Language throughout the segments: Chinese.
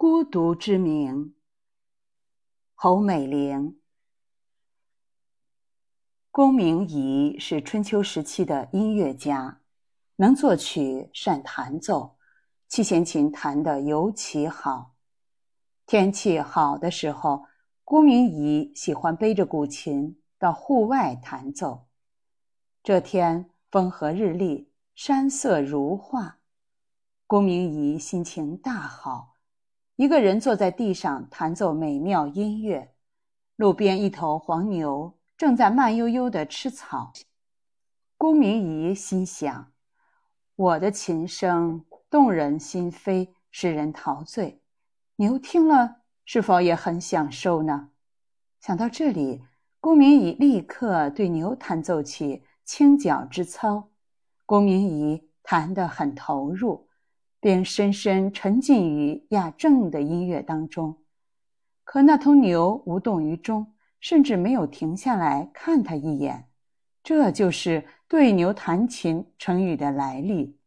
孤独之名。侯美玲。龚明仪是春秋时期的音乐家，能作曲，善弹奏，七弦琴弹得尤其好。天气好的时候，龚明仪喜欢背着古琴到户外弹奏。这天风和日丽，山色如画，龚明仪心情大好。一个人坐在地上弹奏美妙音乐，路边一头黄牛正在慢悠悠地吃草。龚明仪心想：“我的琴声动人心扉，使人陶醉，牛听了是否也很享受呢？”想到这里，龚明仪立刻对牛弹奏起清角之操。龚明仪弹得很投入。便深深沉浸于雅正的音乐当中，可那头牛无动于衷，甚至没有停下来看他一眼。这就是对牛弹琴成语的来历。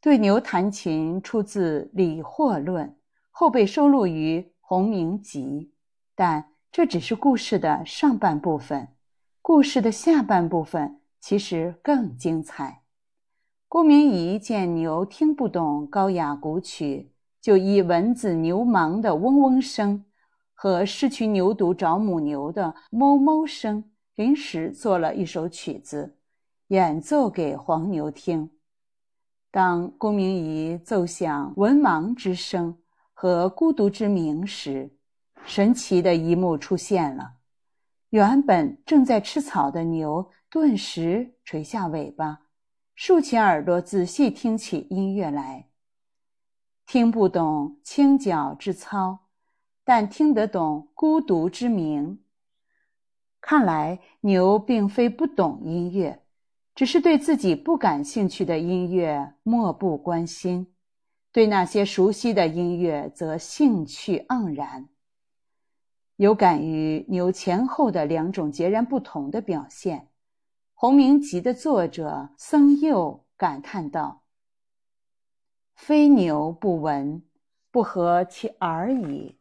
对牛弹琴出自《李货论》，后被收录于《鸿明集》，但这只是故事的上半部分。故事的下半部分其实更精彩。郭明仪见牛听不懂高雅古曲，就以蚊子牛虻的嗡嗡声和失去牛犊找母牛的哞哞声，临时做了一首曲子，演奏给黄牛听。当郭明仪奏响文盲之声和孤独之鸣时，神奇的一幕出现了：原本正在吃草的牛顿时垂下尾巴。竖起耳朵，仔细听起音乐来。听不懂清角之操，但听得懂孤独之鸣。看来牛并非不懂音乐，只是对自己不感兴趣的音乐漠不关心，对那些熟悉的音乐则兴趣盎然。有感于牛前后的两种截然不同的表现。《洪明集》的作者僧佑感叹道：“非牛不闻，不合其耳矣。”